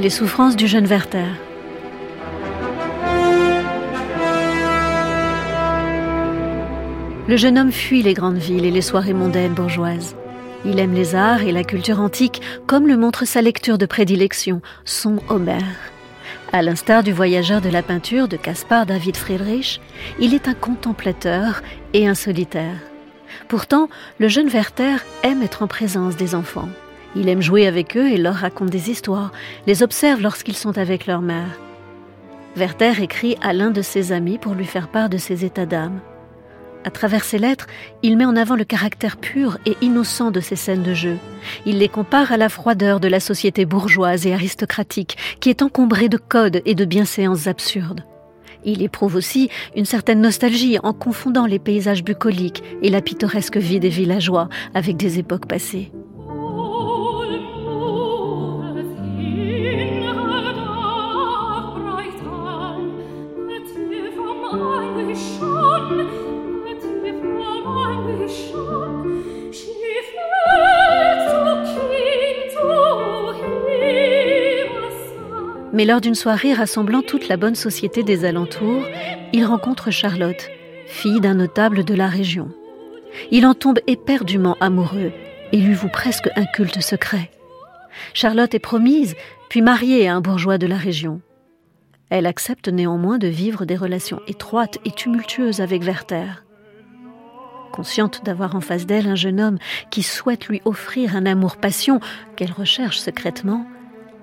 Les souffrances du jeune Werther. Le jeune homme fuit les grandes villes et les soirées mondaines bourgeoises. Il aime les arts et la culture antique, comme le montre sa lecture de prédilection, son Homère. À l'instar du voyageur de la peinture de Caspar David Friedrich, il est un contemplateur et un solitaire. Pourtant, le jeune Werther aime être en présence des enfants. Il aime jouer avec eux et leur raconte des histoires, les observe lorsqu'ils sont avec leur mère. Werther écrit à l'un de ses amis pour lui faire part de ses états d'âme. À travers ses lettres, il met en avant le caractère pur et innocent de ces scènes de jeu. Il les compare à la froideur de la société bourgeoise et aristocratique qui est encombrée de codes et de bienséances absurdes. Il éprouve aussi une certaine nostalgie en confondant les paysages bucoliques et la pittoresque vie des villageois avec des époques passées. Mais lors d'une soirée rassemblant toute la bonne société des alentours, il rencontre Charlotte, fille d'un notable de la région. Il en tombe éperdument amoureux et lui voue presque un culte secret. Charlotte est promise, puis mariée à un bourgeois de la région. Elle accepte néanmoins de vivre des relations étroites et tumultueuses avec Werther. Consciente d'avoir en face d'elle un jeune homme qui souhaite lui offrir un amour-passion qu'elle recherche secrètement,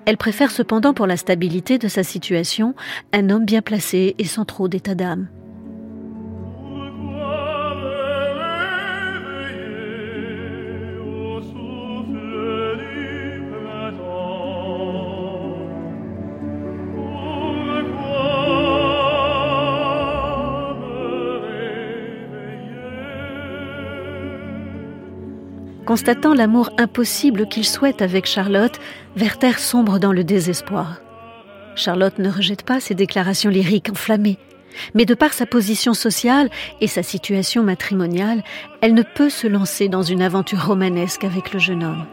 elle préfère cependant pour la stabilité de sa situation un homme bien placé et sans trop d'état d'âme. Constatant l'amour impossible qu'il souhaite avec Charlotte, Werther sombre dans le désespoir. Charlotte ne rejette pas ses déclarations lyriques enflammées, mais de par sa position sociale et sa situation matrimoniale, elle ne peut se lancer dans une aventure romanesque avec le jeune homme.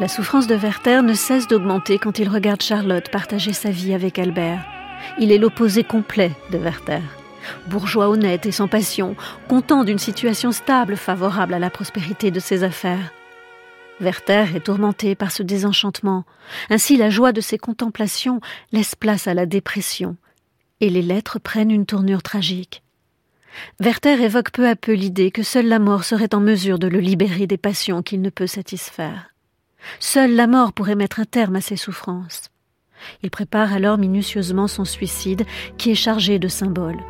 La souffrance de Werther ne cesse d'augmenter quand il regarde Charlotte partager sa vie avec Albert. Il est l'opposé complet de Werther bourgeois honnête et sans passion, content d'une situation stable favorable à la prospérité de ses affaires. Werther est tourmenté par ce désenchantement. Ainsi la joie de ses contemplations laisse place à la dépression, et les lettres prennent une tournure tragique. Werther évoque peu à peu l'idée que seule la mort serait en mesure de le libérer des passions qu'il ne peut satisfaire. Seule la mort pourrait mettre un terme à ses souffrances. Il prépare alors minutieusement son suicide qui est chargé de symboles.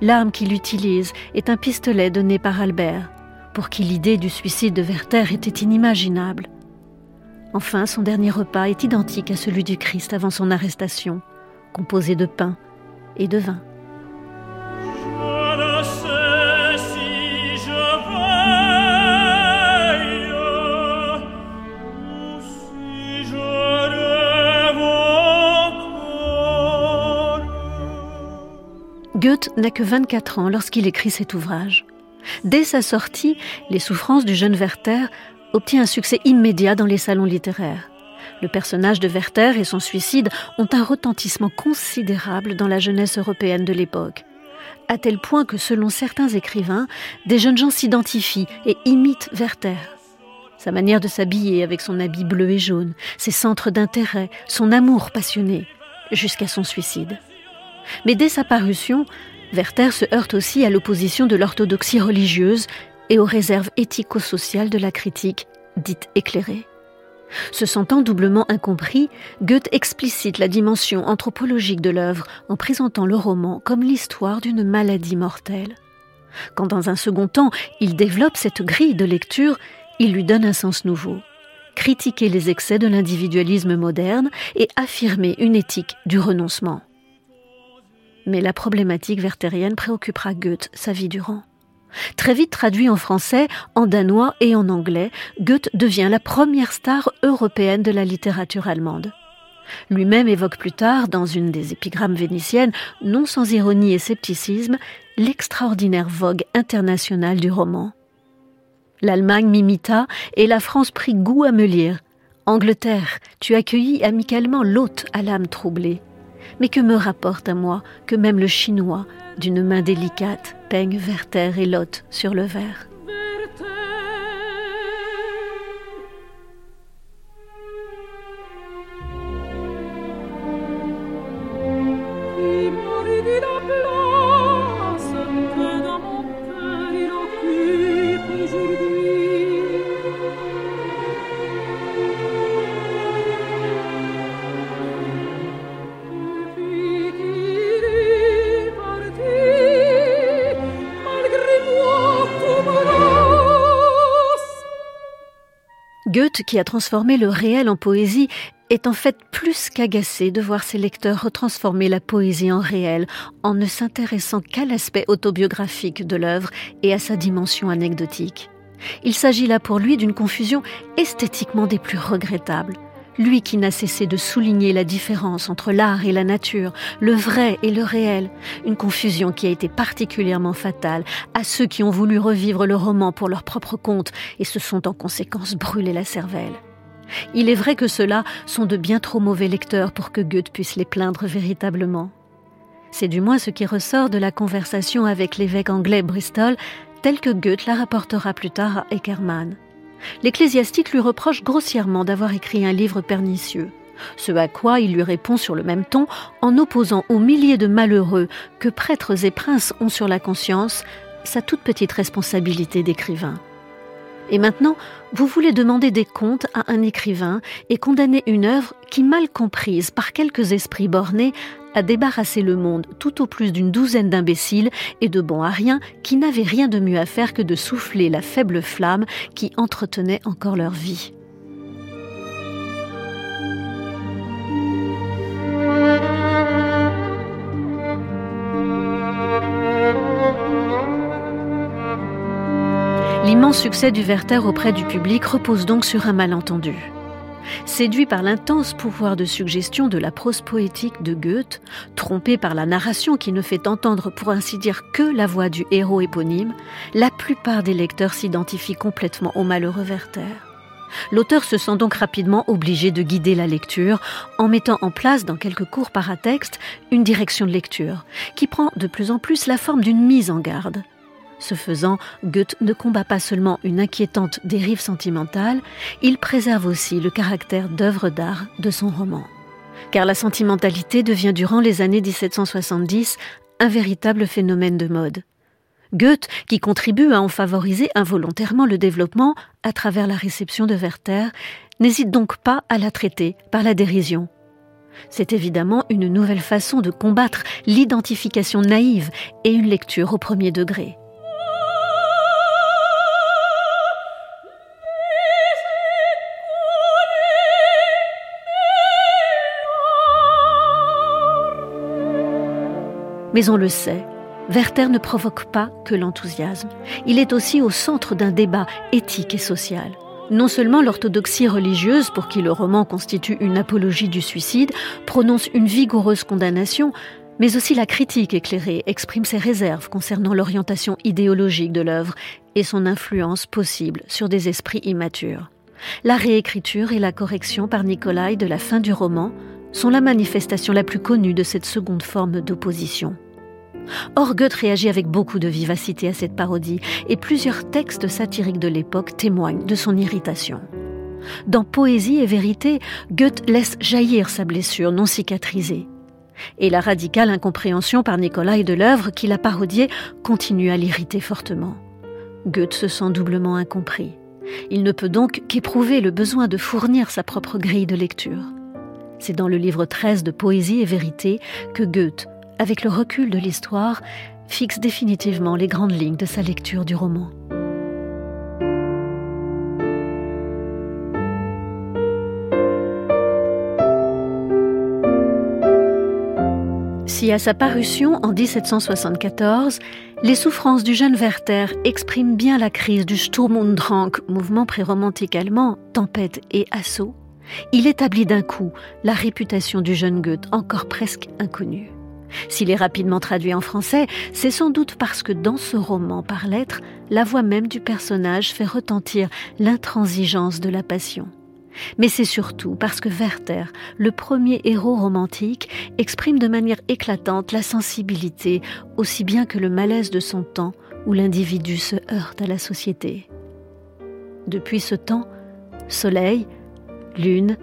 L'arme qu'il utilise est un pistolet donné par Albert, pour qui l'idée du suicide de Werther était inimaginable. Enfin, son dernier repas est identique à celui du Christ avant son arrestation, composé de pain et de vin. Goethe n'a que 24 ans lorsqu'il écrit cet ouvrage. Dès sa sortie, Les souffrances du jeune Werther obtient un succès immédiat dans les salons littéraires. Le personnage de Werther et son suicide ont un retentissement considérable dans la jeunesse européenne de l'époque, à tel point que selon certains écrivains, des jeunes gens s'identifient et imitent Werther. Sa manière de s'habiller avec son habit bleu et jaune, ses centres d'intérêt, son amour passionné, jusqu'à son suicide. Mais dès sa parution, Werther se heurte aussi à l'opposition de l'orthodoxie religieuse et aux réserves éthico-sociales de la critique, dite éclairée. Se sentant doublement incompris, Goethe explicite la dimension anthropologique de l'œuvre en présentant le roman comme l'histoire d'une maladie mortelle. Quand dans un second temps il développe cette grille de lecture, il lui donne un sens nouveau. Critiquer les excès de l'individualisme moderne et affirmer une éthique du renoncement. Mais la problématique vertérienne préoccupera Goethe sa vie durant. Très vite traduit en français, en danois et en anglais, Goethe devient la première star européenne de la littérature allemande. Lui-même évoque plus tard, dans une des épigrammes vénitiennes, non sans ironie et scepticisme, l'extraordinaire vogue internationale du roman. L'Allemagne m'imita et la France prit goût à me lire. Angleterre, tu accueillis amicalement l'hôte à l'âme troublée. Mais que me rapporte à moi que même le chinois, d'une main délicate, peigne Werther et Lot sur le verre? Goethe, qui a transformé le réel en poésie, est en fait plus qu'agacé de voir ses lecteurs retransformer la poésie en réel en ne s'intéressant qu'à l'aspect autobiographique de l'œuvre et à sa dimension anecdotique. Il s'agit là pour lui d'une confusion esthétiquement des plus regrettables lui qui n'a cessé de souligner la différence entre l'art et la nature, le vrai et le réel, une confusion qui a été particulièrement fatale à ceux qui ont voulu revivre le roman pour leur propre compte et se sont en conséquence brûlés la cervelle. Il est vrai que ceux-là sont de bien trop mauvais lecteurs pour que Goethe puisse les plaindre véritablement. C'est du moins ce qui ressort de la conversation avec l'évêque anglais Bristol, tel que Goethe la rapportera plus tard à Eckermann l'ecclésiastique lui reproche grossièrement d'avoir écrit un livre pernicieux. Ce à quoi il lui répond sur le même ton en opposant aux milliers de malheureux que prêtres et princes ont sur la conscience sa toute petite responsabilité d'écrivain. Et maintenant, vous voulez demander des comptes à un écrivain et condamner une œuvre qui, mal comprise par quelques esprits bornés, a débarrassé le monde tout au plus d'une douzaine d'imbéciles et de bons à rien qui n'avaient rien de mieux à faire que de souffler la faible flamme qui entretenait encore leur vie. L'immense succès du Werther auprès du public repose donc sur un malentendu. Séduit par l'intense pouvoir de suggestion de la prose poétique de Goethe, trompé par la narration qui ne fait entendre pour ainsi dire que la voix du héros éponyme, la plupart des lecteurs s'identifient complètement au malheureux Werther. L'auteur se sent donc rapidement obligé de guider la lecture en mettant en place dans quelques cours paratextes une direction de lecture qui prend de plus en plus la forme d'une mise en garde. Ce faisant, Goethe ne combat pas seulement une inquiétante dérive sentimentale, il préserve aussi le caractère d'œuvre d'art de son roman. Car la sentimentalité devient durant les années 1770 un véritable phénomène de mode. Goethe, qui contribue à en favoriser involontairement le développement à travers la réception de Werther, n'hésite donc pas à la traiter par la dérision. C'est évidemment une nouvelle façon de combattre l'identification naïve et une lecture au premier degré. Mais on le sait, Werther ne provoque pas que l'enthousiasme. Il est aussi au centre d'un débat éthique et social. Non seulement l'orthodoxie religieuse, pour qui le roman constitue une apologie du suicide, prononce une vigoureuse condamnation, mais aussi la critique éclairée exprime ses réserves concernant l'orientation idéologique de l'œuvre et son influence possible sur des esprits immatures. La réécriture et la correction par Nicolai de la fin du roman sont la manifestation la plus connue de cette seconde forme d'opposition. Or, Goethe réagit avec beaucoup de vivacité à cette parodie, et plusieurs textes satiriques de l'époque témoignent de son irritation. Dans Poésie et vérité, Goethe laisse jaillir sa blessure non cicatrisée. Et la radicale incompréhension par Nicolas de l'œuvre qu'il a parodiée continue à l'irriter fortement. Goethe se sent doublement incompris. Il ne peut donc qu'éprouver le besoin de fournir sa propre grille de lecture. C'est dans le livre 13 de Poésie et vérité que Goethe, avec le recul de l'histoire, fixe définitivement les grandes lignes de sa lecture du roman. Si à sa parution en 1774, les souffrances du jeune Werther expriment bien la crise du Sturm und Drang, mouvement pré-romantique allemand, tempête et assaut, il établit d'un coup la réputation du jeune Goethe encore presque inconnue. S'il est rapidement traduit en français, c'est sans doute parce que dans ce roman par lettres, la voix même du personnage fait retentir l'intransigeance de la passion. Mais c'est surtout parce que Werther, le premier héros romantique, exprime de manière éclatante la sensibilité, aussi bien que le malaise de son temps où l'individu se heurte à la société. Depuis ce temps, soleil, lune,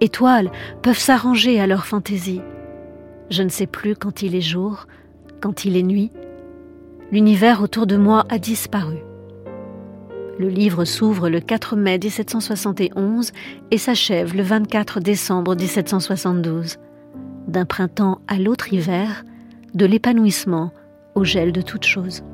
étoiles peuvent s'arranger à leur fantaisie. Je ne sais plus quand il est jour, quand il est nuit. L'univers autour de moi a disparu. Le livre s'ouvre le 4 mai 1771 et s'achève le 24 décembre 1772. D'un printemps à l'autre hiver, de l'épanouissement au gel de toute chose.